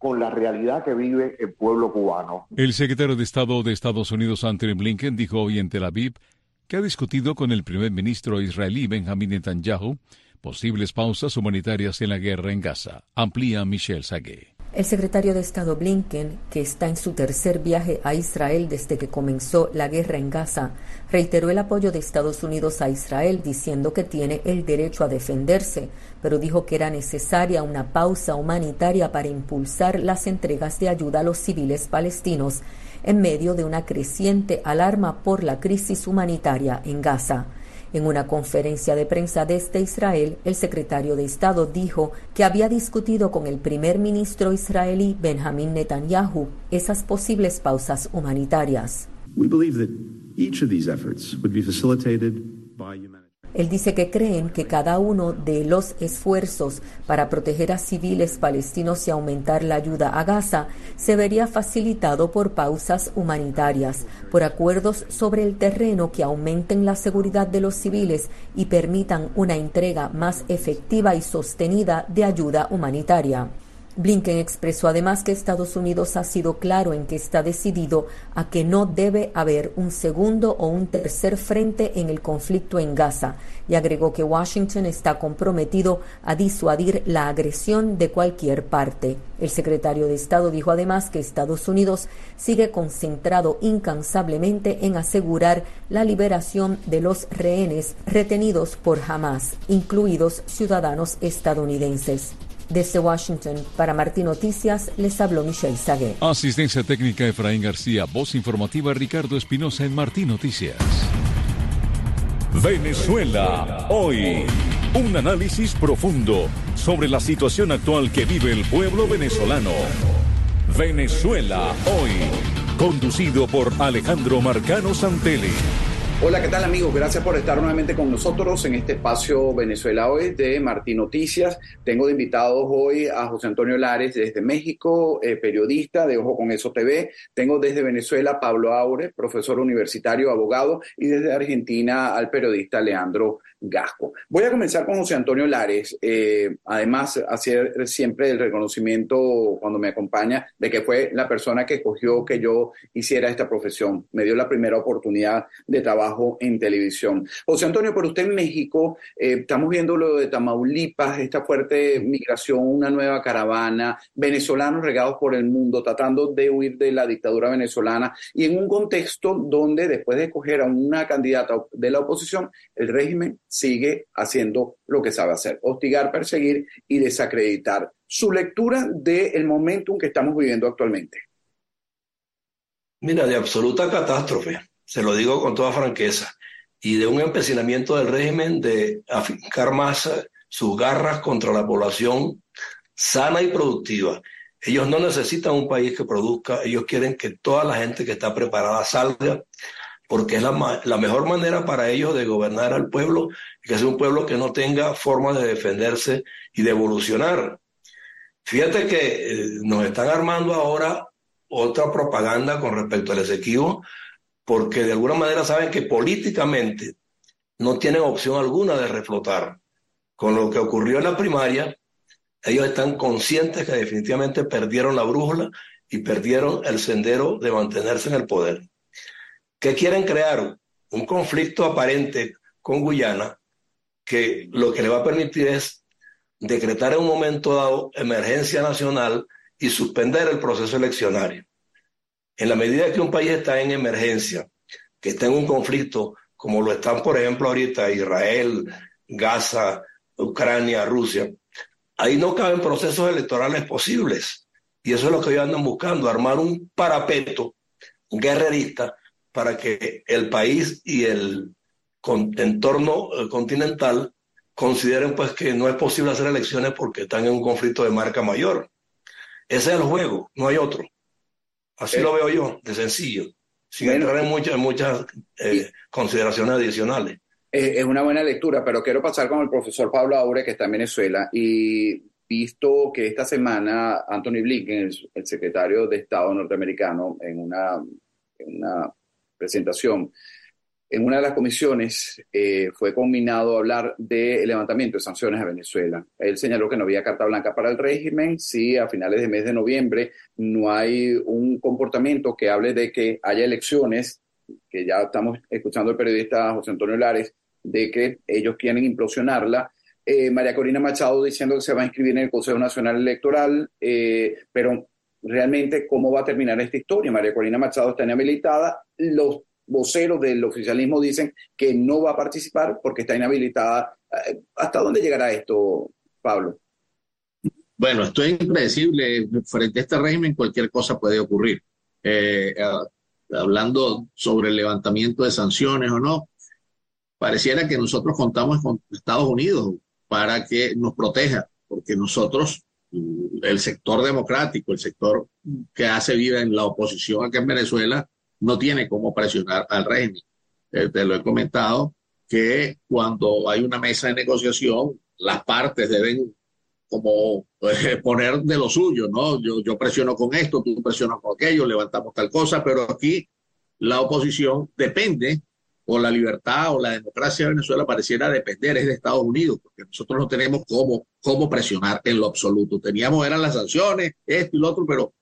con la realidad que vive el pueblo cubano. El secretario de Estado de Estados Unidos, Anthony Blinken, dijo hoy en Tel Aviv que ha discutido con el primer ministro israelí Benjamin Netanyahu posibles pausas humanitarias en la guerra en Gaza. Amplía Michelle Sagué. El secretario de Estado Blinken, que está en su tercer viaje a Israel desde que comenzó la guerra en Gaza, reiteró el apoyo de Estados Unidos a Israel diciendo que tiene el derecho a defenderse, pero dijo que era necesaria una pausa humanitaria para impulsar las entregas de ayuda a los civiles palestinos en medio de una creciente alarma por la crisis humanitaria en Gaza. En una conferencia de prensa desde Israel, el secretario de Estado dijo que había discutido con el primer ministro israelí Benjamin Netanyahu esas posibles pausas humanitarias. Él dice que creen que cada uno de los esfuerzos para proteger a civiles palestinos y aumentar la ayuda a Gaza se vería facilitado por pausas humanitarias, por acuerdos sobre el terreno que aumenten la seguridad de los civiles y permitan una entrega más efectiva y sostenida de ayuda humanitaria. Blinken expresó además que Estados Unidos ha sido claro en que está decidido a que no debe haber un segundo o un tercer frente en el conflicto en Gaza y agregó que Washington está comprometido a disuadir la agresión de cualquier parte. El secretario de Estado dijo además que Estados Unidos sigue concentrado incansablemente en asegurar la liberación de los rehenes retenidos por Hamas, incluidos ciudadanos estadounidenses. Desde Washington, para Martín Noticias, les habló Michelle Sagué. Asistencia técnica Efraín García, voz informativa Ricardo Espinosa en Martín Noticias. Venezuela, hoy. Un análisis profundo sobre la situación actual que vive el pueblo venezolano. Venezuela, hoy. Conducido por Alejandro Marcano Santelli. Hola, ¿qué tal amigos? Gracias por estar nuevamente con nosotros en este espacio Venezuela hoy de Martín Noticias. Tengo de invitados hoy a José Antonio Lares desde México, eh, periodista de Ojo con Eso TV. Tengo desde Venezuela Pablo Aure, profesor universitario, abogado, y desde Argentina al periodista Leandro Gasco. Voy a comenzar con José Antonio Lares, eh, además hacer siempre el reconocimiento cuando me acompaña de que fue la persona que escogió que yo hiciera esta profesión, me dio la primera oportunidad de trabajo en televisión. José Antonio, por usted en México, eh, estamos viendo lo de Tamaulipas, esta fuerte migración, una nueva caravana, venezolanos regados por el mundo, tratando de huir de la dictadura venezolana y en un contexto donde después de escoger a una candidata de la oposición, el régimen sigue haciendo lo que sabe hacer, hostigar, perseguir y desacreditar. Su lectura del momento en que estamos viviendo actualmente. Mira, de absoluta catástrofe, se lo digo con toda franqueza, y de un empecinamiento del régimen de afincar más sus garras contra la población sana y productiva. Ellos no necesitan un país que produzca, ellos quieren que toda la gente que está preparada salga porque es la, la, mejor manera para ellos de gobernar al pueblo, que es un pueblo que no tenga forma de defenderse y de evolucionar. Fíjate que eh, nos están armando ahora otra propaganda con respecto al Esequibo, porque de alguna manera saben que políticamente no tienen opción alguna de reflotar. Con lo que ocurrió en la primaria, ellos están conscientes que definitivamente perdieron la brújula y perdieron el sendero de mantenerse en el poder. ¿Qué quieren crear? Un conflicto aparente con Guyana que lo que le va a permitir es decretar en un momento dado emergencia nacional y suspender el proceso eleccionario. En la medida que un país está en emergencia, que está en un conflicto, como lo están, por ejemplo, ahorita Israel, Gaza, Ucrania, Rusia, ahí no caben procesos electorales posibles. Y eso es lo que ellos andan buscando, armar un parapeto guerrerista para que el país y el entorno eh, continental consideren pues que no es posible hacer elecciones porque están en un conflicto de marca mayor. Ese es el juego, no hay otro. Así eh, lo veo yo, de sencillo, sin entrar en muchas, muchas eh, consideraciones adicionales. Es una buena lectura, pero quiero pasar con el profesor Pablo Aure, que está en Venezuela, y visto que esta semana Anthony Blinken, el, el secretario de Estado norteamericano, en una, en una presentación, en una de las comisiones eh, fue combinado hablar del levantamiento de sanciones a Venezuela. Él señaló que no había carta blanca para el régimen si a finales de mes de noviembre no hay un comportamiento que hable de que haya elecciones, que ya estamos escuchando el periodista José Antonio Lares, de que ellos quieren implosionarla. Eh, María Corina Machado diciendo que se va a inscribir en el Consejo Nacional Electoral, eh, pero realmente cómo va a terminar esta historia. María Corina Machado está inhabilitada, los voceros del oficialismo dicen que no va a participar porque está inhabilitada. Eh, ¿Hasta dónde llegará esto, Pablo? Bueno, esto es impredecible. Frente a este régimen cualquier cosa puede ocurrir. Eh, hablando sobre el levantamiento de sanciones o no, pareciera que nosotros contamos con Estados Unidos para que nos proteja, porque nosotros, el sector democrático, el sector que hace vida en la oposición aquí en Venezuela, no tiene cómo presionar al régimen. Eh, te lo he comentado que cuando hay una mesa de negociación, las partes deben como eh, poner de lo suyo, ¿no? Yo, yo presiono con esto, tú presionas con aquello, levantamos tal cosa, pero aquí la oposición depende, o la libertad o la democracia de Venezuela pareciera depender es de Estados Unidos, porque nosotros no tenemos cómo, cómo presionar en lo absoluto. Teníamos, eran las sanciones, esto y lo otro, pero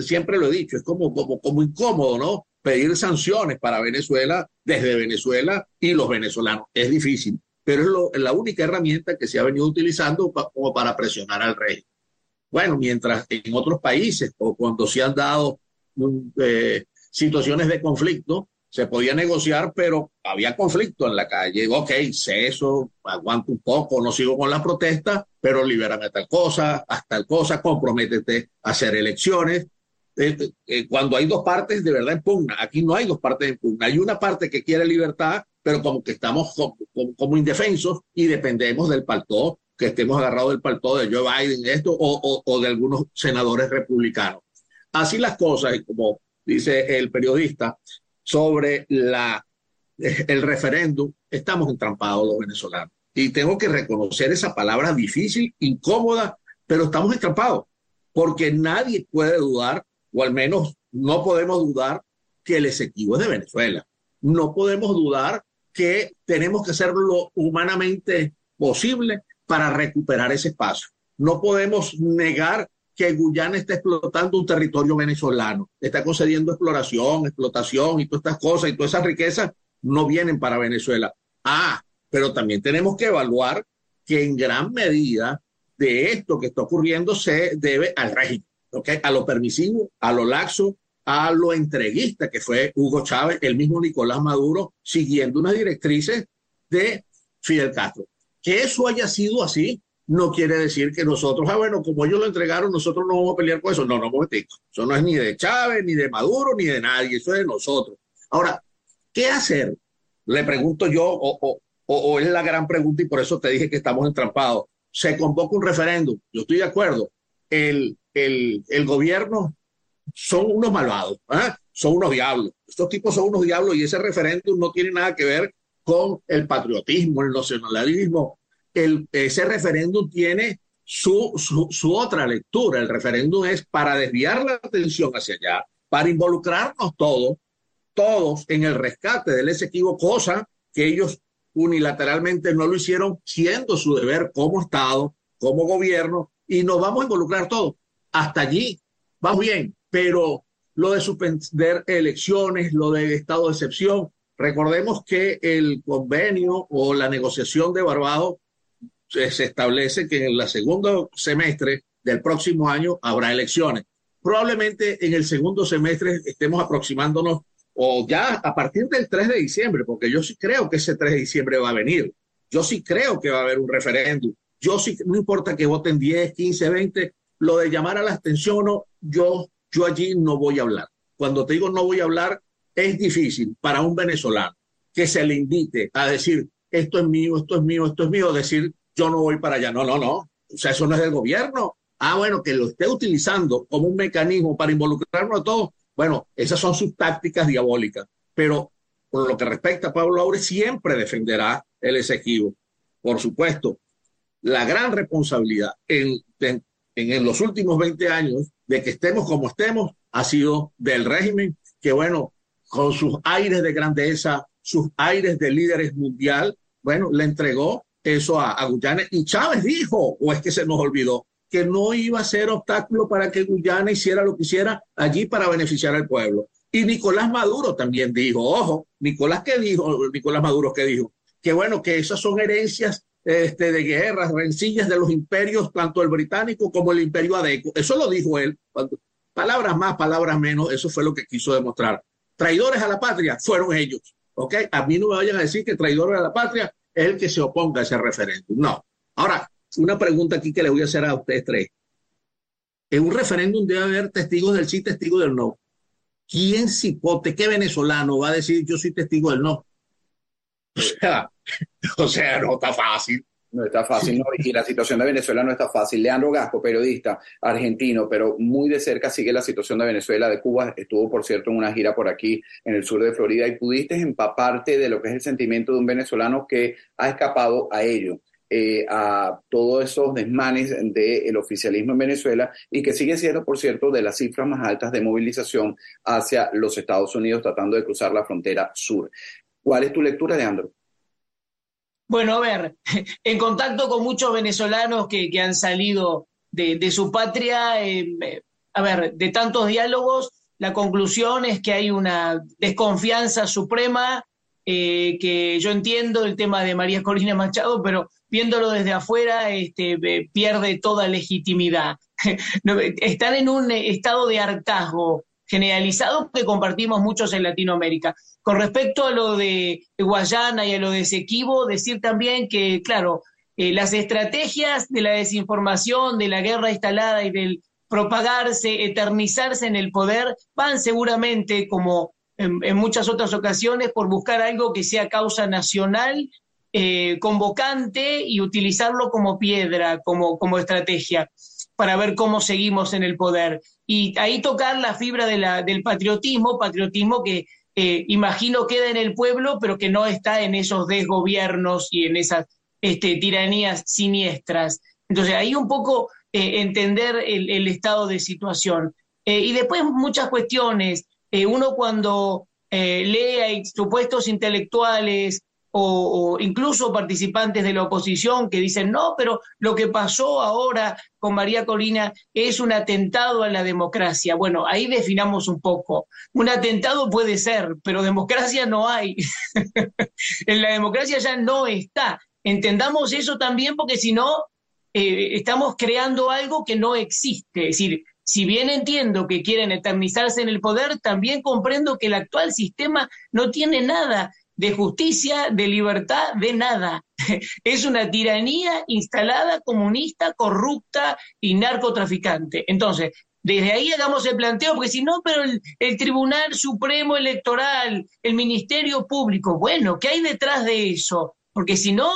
siempre lo he dicho, es como, como, como incómodo, ¿no? Pedir sanciones para Venezuela desde Venezuela y los venezolanos. Es difícil, pero es, la única herramienta que se ha venido utilizando como para presionar al rey. Bueno, mientras en otros países o cuando se han dado eh, situaciones de conflicto, se podía negociar, pero había conflicto en la calle. Ok, ceso, aguanto un poco, no sigo con la protesta, pero libérame tal cosa, hasta tal cosa, comprométete a hacer elecciones. Eh, eh, cuando hay dos partes de verdad en pugna. Aquí no hay dos partes en pugna. Hay una parte que quiere libertad, pero como que estamos como, indefensos y dependemos del paltó, que estemos agarrados del paltó de Joe Biden esto, o, o, de algunos senadores republicanos. Así las cosas, y como dice el periodista, sobre la, el referéndum, estamos entrampados los venezolanos. Y tengo que reconocer esa palabra difícil, incómoda, pero estamos entrampados, porque nadie puede dudar o al menos no podemos dudar que el Esequibo es de Venezuela. No podemos dudar que tenemos que hacer lo humanamente posible para recuperar ese espacio. No podemos negar que Guyana está explotando un territorio venezolano, está concediendo exploración, explotación y todas estas cosas y todas esas riquezas no vienen para Venezuela. Ah, pero también tenemos que evaluar que en gran medida de esto que está ocurriendo se debe al régimen a lo permisivo, a lo laxo, a lo entreguista que fue Hugo Chávez, el mismo Nicolás Maduro, siguiendo unas directrices de Fidel Castro. Que eso haya sido así no quiere decir que nosotros, ah, bueno, como ellos lo entregaron, nosotros no vamos a pelear con eso. No, no, momentito. Eso no es ni de Chávez, ni de Maduro, ni de nadie. Eso es de nosotros. Ahora, ¿qué hacer? Le pregunto yo, o, o, o es la gran pregunta y por eso te dije que estamos entrampados. Se convoca un referéndum. Yo estoy de acuerdo. El, el, gobierno son unos malvados, ¿ah? son unos diablos. Estos tipos son unos diablos y ese referéndum no tiene nada que ver con el patriotismo, el nacionalismo. El, ese referéndum tiene su, su, su, otra lectura. El referéndum es para desviar la atención hacia allá, para involucrarnos todos, todos en el rescate del Esequibo, cosa que ellos unilateralmente no lo hicieron, siendo su deber como Estado, como gobierno, y nos vamos a involucrar todos hasta allí va bien, pero lo de suspender elecciones, lo de estado de excepción, recordemos que el convenio o la negociación de Barbados se establece que en el segundo semestre del próximo año habrá elecciones. Probablemente en el segundo semestre estemos aproximándonos o ya a partir del 3 de diciembre, porque yo sí creo que ese 3 de diciembre va a venir. Yo sí creo que va a haber un referéndum. Yo sí, no importa que voten 10, 15, 20, lo de llamar a la atención, no, yo, yo allí no voy a hablar. Cuando te digo no voy a hablar, es difícil para un venezolano que se le invite a decir esto es mío, esto es mío, esto es mío, decir yo no voy para allá. No, no, no. O sea, eso no es del gobierno. Ah, bueno, que lo esté utilizando como un mecanismo para involucrarnos a todos. Bueno, esas son sus tácticas diabólicas. Pero por lo que respecta a Pablo Aure, siempre defenderá el Esequibo. Por supuesto, la gran responsabilidad en, en, en los últimos 20 años de que estemos como estemos ha sido del régimen que, bueno, con sus aires de grandeza, sus aires de líderes mundial, bueno, le entregó eso a, a Guyana. Y Chávez dijo, o es que se nos olvidó, que no iba a ser obstáculo para que Guyana hiciera lo que hiciera allí para beneficiar al pueblo. Y Nicolás Maduro también dijo, ojo, Nicolás qué dijo, Nicolás Maduro qué dijo, que bueno, que esas son herencias este, de guerras, rencillas de los imperios, tanto el británico como el imperio adeco. Eso lo dijo él. Palabras más, palabras menos, eso fue lo que quiso demostrar. Traidores a la patria fueron ellos. ¿ok? A mí no me vayan a decir que traidores a la patria es el que se oponga a ese referéndum. No. Ahora, una pregunta aquí que le voy a hacer a ustedes tres. En un referéndum debe haber testigos del sí, testigos del no. ¿Quién cipote, qué venezolano va a decir yo soy testigo del no? O sea, no está fácil. No está fácil, no, y la situación de Venezuela no está fácil. Leandro Gasco, periodista argentino, pero muy de cerca sigue la situación de Venezuela, de Cuba. Estuvo, por cierto, en una gira por aquí, en el sur de Florida, y pudiste empaparte de lo que es el sentimiento de un venezolano que ha escapado a ello. Eh, a todos esos desmanes del oficialismo en Venezuela y que sigue siendo, por cierto, de las cifras más altas de movilización hacia los Estados Unidos tratando de cruzar la frontera sur. ¿Cuál es tu lectura, Leandro? Bueno, a ver, en contacto con muchos venezolanos que, han salido de, su patria, em, a ver, de tantos diálogos, la conclusión es que hay una desconfianza suprema, eh, que yo entiendo el tema de María Corina Machado, pero viéndolo desde afuera este, pierde toda legitimidad. Están en un estado de hartazgo generalizado que compartimos muchos en Latinoamérica. Con respecto a lo de Guayana y a lo de Sequibo, decir también que, claro, eh, las estrategias de la desinformación, de la guerra instalada y del propagarse, eternizarse en el poder, van seguramente, como en, muchas otras ocasiones, por buscar algo que sea causa nacional, eh, convocante y utilizarlo como piedra, como, como estrategia para ver cómo seguimos en el poder. Y ahí tocar la fibra de la, del patriotismo, patriotismo que eh, imagino queda en el pueblo, pero que no está en esos desgobiernos y en esas este, tiranías siniestras. Entonces ahí un poco eh, entender el, estado de situación. Eh, y después muchas cuestiones. uno cuando lee a supuestos intelectuales o, incluso participantes de la oposición que dicen, no, pero lo que pasó ahora con María Corina es un atentado a la democracia. Bueno, ahí definamos un poco. Un atentado puede ser, pero democracia no hay. en la democracia ya no está. Entendamos eso también porque si no, eh, estamos creando algo que no existe. Es decir, si bien entiendo que quieren eternizarse en el poder, también comprendo que el actual sistema no tiene nada de justicia, de libertad, de nada. Es una tiranía instalada, comunista, corrupta y narcotraficante. Entonces, desde ahí hagamos el planteo, porque si no, pero el, Tribunal Supremo Electoral, el Ministerio Público, bueno, ¿qué hay detrás de eso? Porque si no...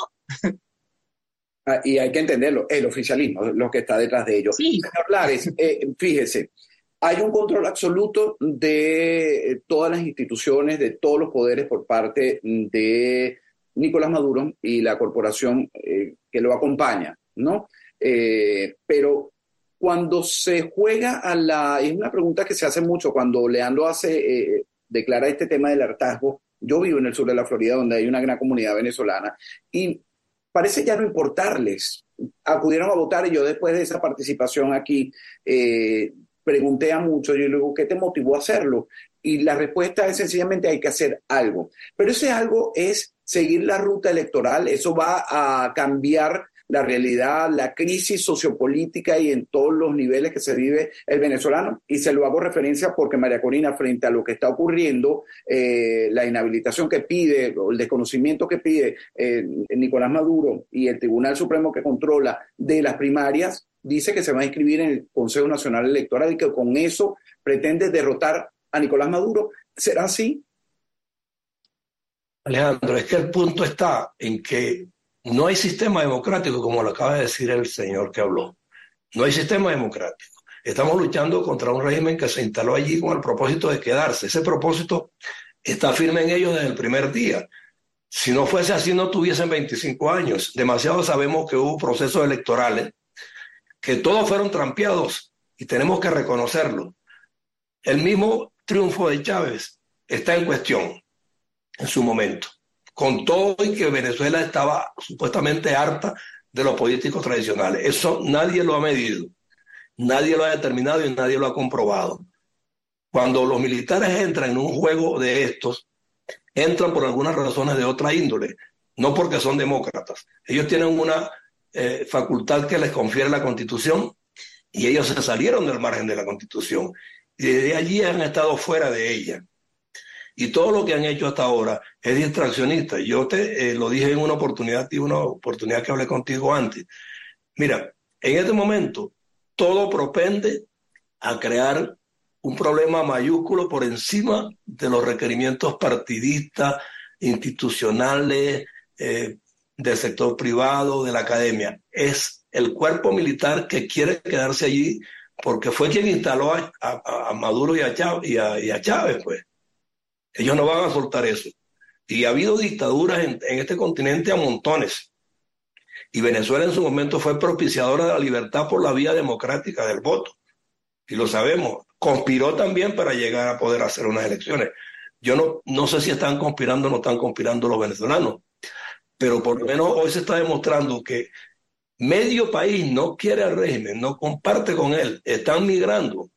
Ah, y hay que entenderlo, el oficialismo, lo que está detrás de ello. Sí. Señor Lares, eh, fíjese, hay un control absoluto de eh, todas las instituciones, de todos los poderes por parte de Nicolás Maduro y la corporación eh, que lo acompaña, ¿no? Eh, pero cuando se juega a la, es una pregunta que se hace mucho cuando Leandro hace, declara este tema del hartazgo. Yo vivo en el sur de la Florida, donde hay una gran comunidad venezolana, y parece ya no importarles. Acudieron a votar y yo después de esa participación aquí pregunté a muchos, yo le digo, ¿qué te motivó a hacerlo? Y la respuesta es sencillamente hay que hacer algo. Pero ese algo es seguir la ruta electoral, eso va a cambiar la realidad, la crisis sociopolítica y en todos los niveles que se vive el venezolano. Y se lo hago referencia porque María Corina, frente a lo que está ocurriendo, eh, la inhabilitación que pide, el desconocimiento que pide eh, Nicolás Maduro y el Tribunal Supremo que controla de las primarias, dice que se va a inscribir en el Consejo Nacional Electoral y que con eso pretende derrotar a Nicolás Maduro. ¿Será así? Alejandro, es que el punto está en que no hay sistema democrático, como lo acaba de decir el señor que habló. No hay sistema democrático. Estamos luchando contra un régimen que se instaló allí con el propósito de quedarse. Ese propósito está firme en ellos desde el primer día. Si no fuese así, no tuviesen 25 años. Demasiado sabemos que hubo procesos electorales que todos fueron trampeados y tenemos que reconocerlo. El mismo triunfo de Chávez está en cuestión. en su momento, con todo y que Venezuela estaba supuestamente harta de los políticos tradicionales. Eso nadie lo ha medido, nadie lo ha determinado y nadie lo ha comprobado. Cuando los militares entran en un juego de estos, entran por algunas razones de otra índole, no porque son demócratas. Ellos tienen una eh, facultad que les confiere la Constitución y ellos se salieron del margen de la Constitución y desde allí han estado fuera de ella. Y todo lo que han hecho hasta ahora es distraccionista. Yo te eh, lo dije en una oportunidad, y una oportunidad que hablé contigo antes. Mira, en este momento todo propende a crear un problema mayúsculo por encima de los requerimientos partidistas, institucionales, eh, del sector privado, de la academia. Es el cuerpo militar que quiere quedarse allí porque fue quien instaló a, Maduro y a, Chávez, y, a, Chávez, pues. Ellos no van a soltar eso. Y ha habido dictaduras en, este continente a montones. Y Venezuela en su momento fue propiciadora de la libertad por la vía democrática del voto. Y lo sabemos. Conspiró también para llegar a poder hacer unas elecciones. Yo no, no sé si están conspirando o no están conspirando los venezolanos pero por lo menos hoy se está demostrando que medio país no quiere al régimen, no comparte con él, están migrando.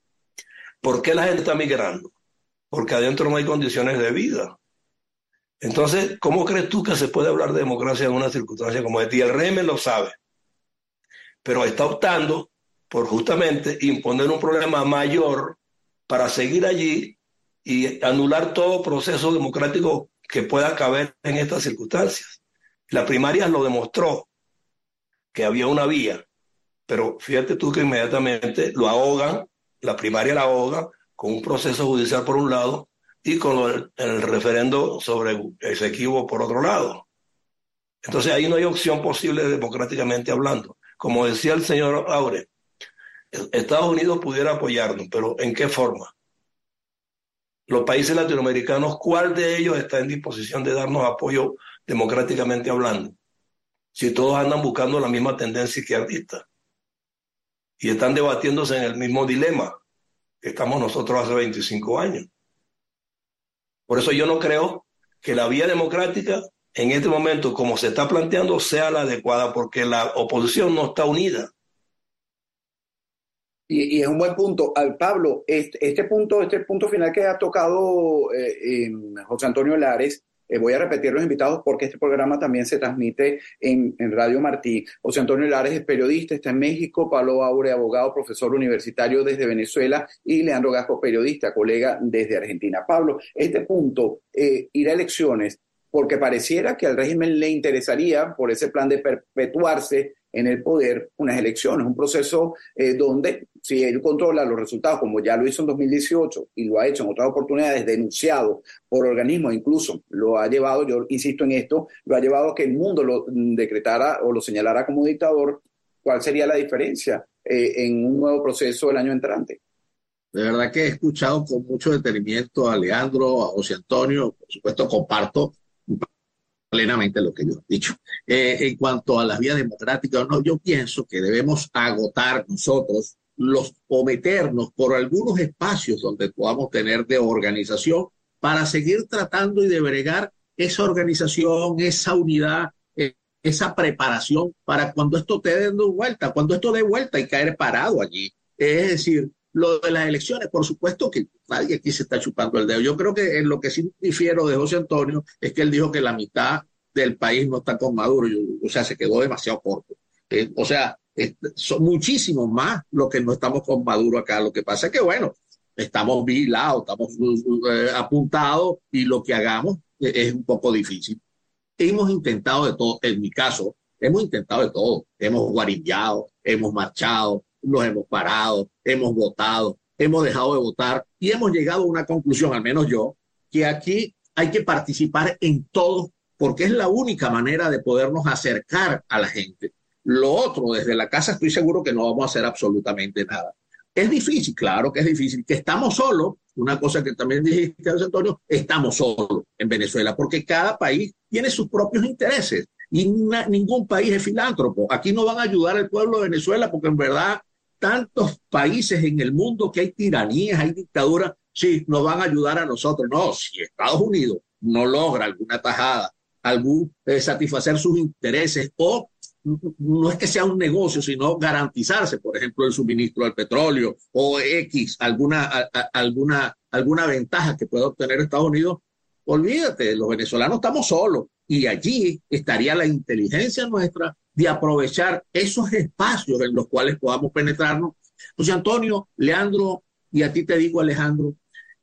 ¿Por qué la gente está migrando? Porque adentro no hay condiciones de vida. Entonces, ¿cómo crees tú que se puede hablar de democracia en una circunstancia como esta? Y el régimen lo sabe, pero está optando por justamente imponer un problema mayor para seguir allí y anular todo proceso democrático que pueda caber en estas circunstancias. La primaria lo demostró que había una vía, pero fíjate tú que inmediatamente lo ahogan, la primaria la ahoga con un proceso judicial por un lado y con el, referendo sobre ese equivoco por otro lado. Entonces ahí no hay opción posible democráticamente hablando. Como decía el señor Aure, Estados Unidos pudiera apoyarnos, pero ¿en qué forma? Los países latinoamericanos, ¿cuál de ellos está en disposición de darnos apoyo democráticamente hablando, si todos andan buscando la misma tendencia izquierdista y están debatiéndose en el mismo dilema estamos nosotros hace 25 años. Por eso yo no creo que la vía democrática en este momento, como se está planteando, sea la adecuada, porque la oposición no está unida. Y, es un buen punto. Al Pablo, este, este, punto, este punto final que ha tocado eh, José Antonio Lares, eh, voy a repetir los invitados porque este programa también se transmite en, Radio Martí. José Antonio Lares es periodista, está en México. Pablo Aure, abogado, profesor universitario desde Venezuela. Y Leandro Gasco, periodista, colega desde Argentina. Pablo, este punto, eh, ir a elecciones, porque pareciera que al régimen le interesaría, por ese plan de perpetuarse, en el poder unas elecciones, un proceso eh, donde si él controla los resultados, como ya lo hizo en 2018 y lo ha hecho en otras oportunidades, denunciado por organismos, incluso lo ha llevado, yo insisto en esto, lo ha llevado a que el mundo lo decretara o lo señalara como dictador, ¿cuál sería la diferencia eh, en un nuevo proceso el año entrante? De verdad que he escuchado con mucho detenimiento a Leandro, a José Antonio, por supuesto comparto plenamente lo que yo he dicho. Eh, en cuanto a las vías democráticas, no, yo pienso que debemos agotar nosotros los o por algunos espacios donde podamos tener de organización para seguir tratando y de bregar esa organización, esa unidad, eh, esa preparación para cuando esto dé dando vuelta, cuando esto dé vuelta y caer parado allí. Es decir, lo de las elecciones, por supuesto que nadie aquí se está chupando el dedo. Yo creo que en lo que sí difiero de José Antonio es que él dijo que la mitad del país no está con Maduro, o sea, se quedó demasiado corto. Eh, o sea, son muchísimos más los que no estamos con Maduro acá. Lo que pasa es que, bueno, estamos vigilados, estamos eh, apuntados y lo que hagamos es un poco difícil. Hemos intentado de todo, en mi caso, hemos intentado de todo. Hemos guarillado, hemos marchado, nos hemos parado, hemos votado, hemos dejado de votar y hemos llegado a una conclusión, al menos yo, que aquí hay que participar en todo porque es la única manera de podernos acercar a la gente. Lo otro, desde la casa estoy seguro que no vamos a hacer absolutamente nada. Es difícil, claro que es difícil, que estamos solos, una cosa que también dijiste, Antonio, estamos solos en Venezuela, porque cada país tiene sus propios intereses y ningún país es filántropo. Aquí no van a ayudar al pueblo de Venezuela porque en verdad tantos países en el mundo que hay tiranías, hay dictaduras, sí, nos van a ayudar a nosotros. No, si Estados Unidos no logra alguna tajada, algún eh, satisfacer sus intereses o no es que sea un negocio, sino garantizarse, por ejemplo, el suministro del petróleo o X, alguna, alguna, alguna ventaja que pueda obtener Estados Unidos, olvídate, los venezolanos estamos solos y allí estaría la inteligencia nuestra de aprovechar esos espacios en los cuales podamos penetrarnos. José Antonio, Leandro, y a ti te digo, Alejandro,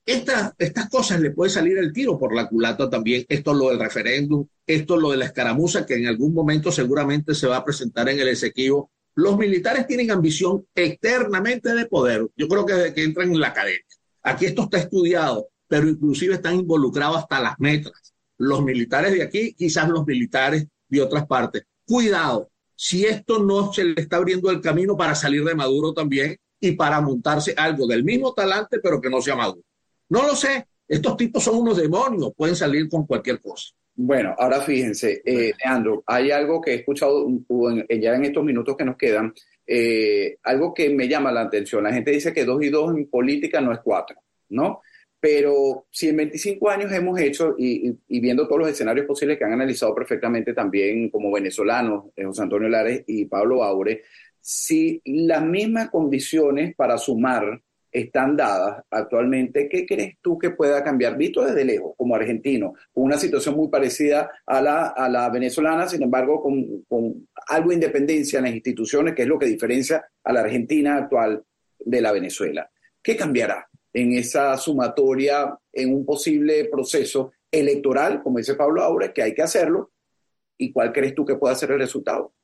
estas, estas cosas le puede salir el tiro por la culata también. Esto lo del referéndum, esto lo de la escaramuza que en algún momento seguramente se va a presentar en el Esequibo. Los militares tienen ambición eternamente de poder. Yo creo que desde que entran en la academia. Aquí esto está estudiado, pero inclusive están involucrados hasta las metras. Los militares de aquí, quizás los militares de otras partes. Cuidado, si esto no se le está abriendo el camino para salir de Maduro también y para montarse algo del mismo talante, pero que no sea Maduro. No lo sé. Estos tipos son unos demonios, pueden salir con cualquier cosa. Bueno, ahora fíjense, eh, Leandro, hay algo que he escuchado ya en estos minutos que nos quedan, eh, algo que me llama la atención. La gente dice que dos y dos en política no es cuatro, ¿no? Pero si en 25 años hemos hecho, y, viendo todos los escenarios posibles que han analizado perfectamente también como venezolanos, eh, José Antonio Lares y Pablo Aure, si las mismas condiciones para sumar están dadas actualmente, ¿qué crees tú que pueda cambiar? Visto desde lejos, como argentino, con una situación muy parecida a la, a la venezolana, sin embargo, con, con algo de independencia en las instituciones, que es lo que diferencia a la Argentina actual de la Venezuela. ¿Qué cambiará en esa sumatoria, en un posible proceso electoral, como dice Pablo Aure, que hay que hacerlo? ¿Y cuál crees tú que pueda ser el resultado?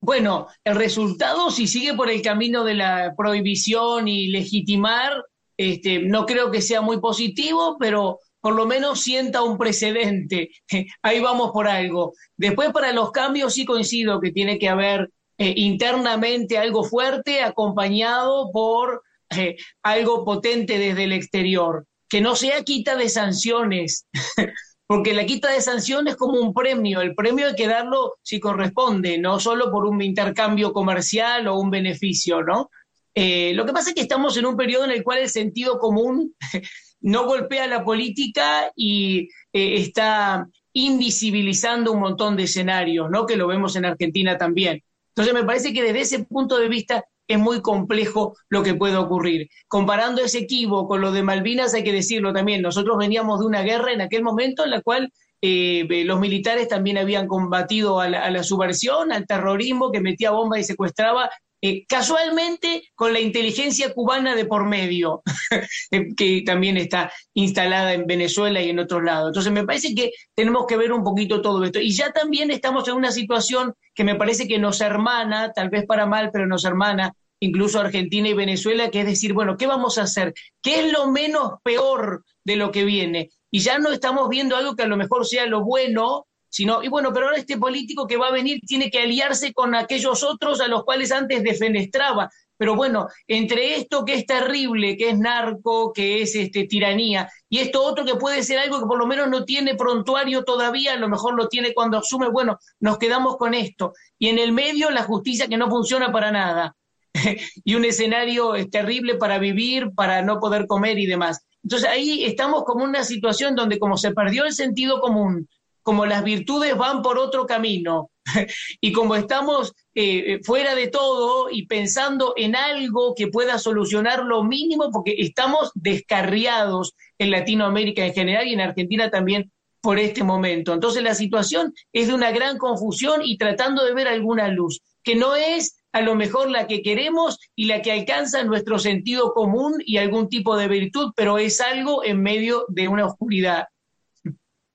Bueno, el resultado, si sigue por el camino de la prohibición y legitimar, este, no creo que sea muy positivo, pero por lo menos sienta un precedente. Ahí vamos por algo. Después, para los cambios, sí coincido que tiene que haber eh, internamente algo fuerte acompañado por eh, algo potente desde el exterior. Que no sea quita de sanciones, porque la quita de sanción es como un premio, el premio hay que darlo si corresponde, no solo por un intercambio comercial o un beneficio, ¿no? Eh, lo que pasa es que estamos en un periodo en el cual el sentido común no golpea la política y eh, está invisibilizando un montón de escenarios, ¿no? Que lo vemos en Argentina también. Entonces me parece que desde ese punto de vista es muy complejo lo que puede ocurrir. Comparando ese equivoco con lo de Malvinas, hay que decirlo también, nosotros veníamos de una guerra en aquel momento en la cual eh, los militares también habían combatido a la, subversión, al terrorismo que metía bombas y secuestraba, eh, casualmente con la inteligencia cubana de por medio, eh, que también está instalada en Venezuela y en otros lados. Entonces me parece que tenemos que ver un poquito todo esto. Y ya también estamos en una situación que me parece que nos hermana, tal vez para mal, pero nos hermana incluso Argentina y Venezuela, que es decir, bueno, ¿qué vamos a hacer? ¿Qué es lo menos peor de lo que viene? Y ya no estamos viendo algo que a lo mejor sea lo bueno, sino, y bueno, pero ahora este político que va a venir tiene que aliarse con aquellos otros a los cuales antes defenestraba. Pero bueno, entre esto que es terrible, que es narco, que es este, tiranía, y esto otro que puede ser algo que por lo menos no tiene prontuario todavía, a lo mejor lo tiene cuando asume, bueno, nos quedamos con esto. Y en el medio la justicia que no funciona para nada. y un escenario es terrible para vivir, para no poder comer y demás. Entonces ahí estamos como en una situación donde como se perdió el sentido común, como las virtudes van por otro camino y como estamos eh, eh, fuera de todo y pensando en algo que pueda solucionar lo mínimo, porque estamos descarriados en Latinoamérica en general y en Argentina también por este momento. Entonces la situación es de una gran confusión y tratando de ver alguna luz, que no es a lo mejor la que queremos y la que alcanza nuestro sentido común y algún tipo de virtud, pero es algo en medio de una oscuridad.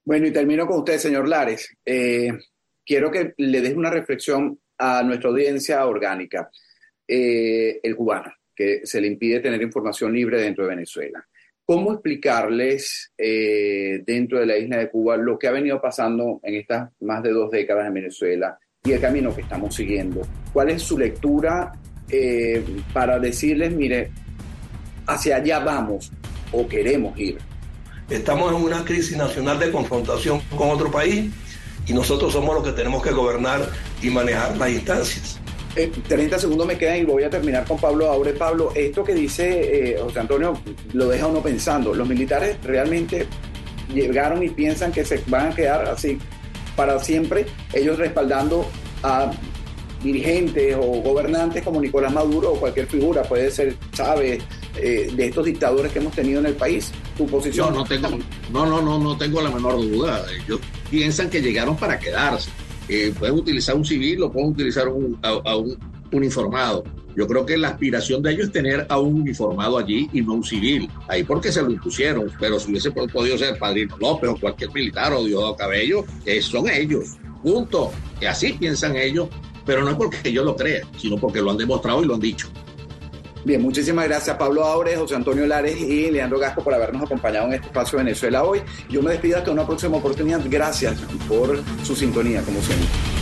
Bueno, y termino con usted, señor Lares. Eh, quiero que le des una reflexión a nuestra audiencia orgánica, eh, el cubano, que se le impide tener información libre dentro de Venezuela. ¿Cómo explicarles eh, dentro de la isla de Cuba lo que ha venido pasando en estas más de dos décadas en Venezuela y el camino que estamos siguiendo? ¿Cuál es su lectura para decirles, mire, hacia allá vamos o queremos ir? Estamos en una crisis nacional de confrontación con otro país y nosotros somos los que tenemos que gobernar y manejar las instancias. 30 eh, segundos me quedan y voy a terminar con Pablo Aure. Pablo, esto que dice eh, José Antonio lo deja uno pensando. Los militares realmente llegaron y piensan que se van a quedar así para siempre, ellos respaldando a dirigentes o gobernantes como Nicolás Maduro o cualquier figura, puede ser Chávez, eh, de estos dictadores que hemos tenido en el país. ¿Tu posición? No, tengo, no, no, no, no tengo la menor duda. Ellos piensan que llegaron para quedarse. Eh, pueden utilizar un civil o pueden utilizar un, a, un uniformado. Yo creo que la aspiración de ellos es tener a un uniformado allí y no un civil. Ahí porque se lo impusieron, pero si hubiese podido ser Padrino López o cualquier militar o Diosdado Cabello, eh, son ellos. Punto. Y así piensan ellos, pero no es porque yo lo crea, sino porque lo han demostrado y lo han dicho. Bien, muchísimas gracias Pablo Aures, José Antonio Lares y Leandro Gasco por habernos acompañado en este espacio Venezuela hoy. Yo me despido hasta una próxima oportunidad. Gracias por su sintonía, como siempre.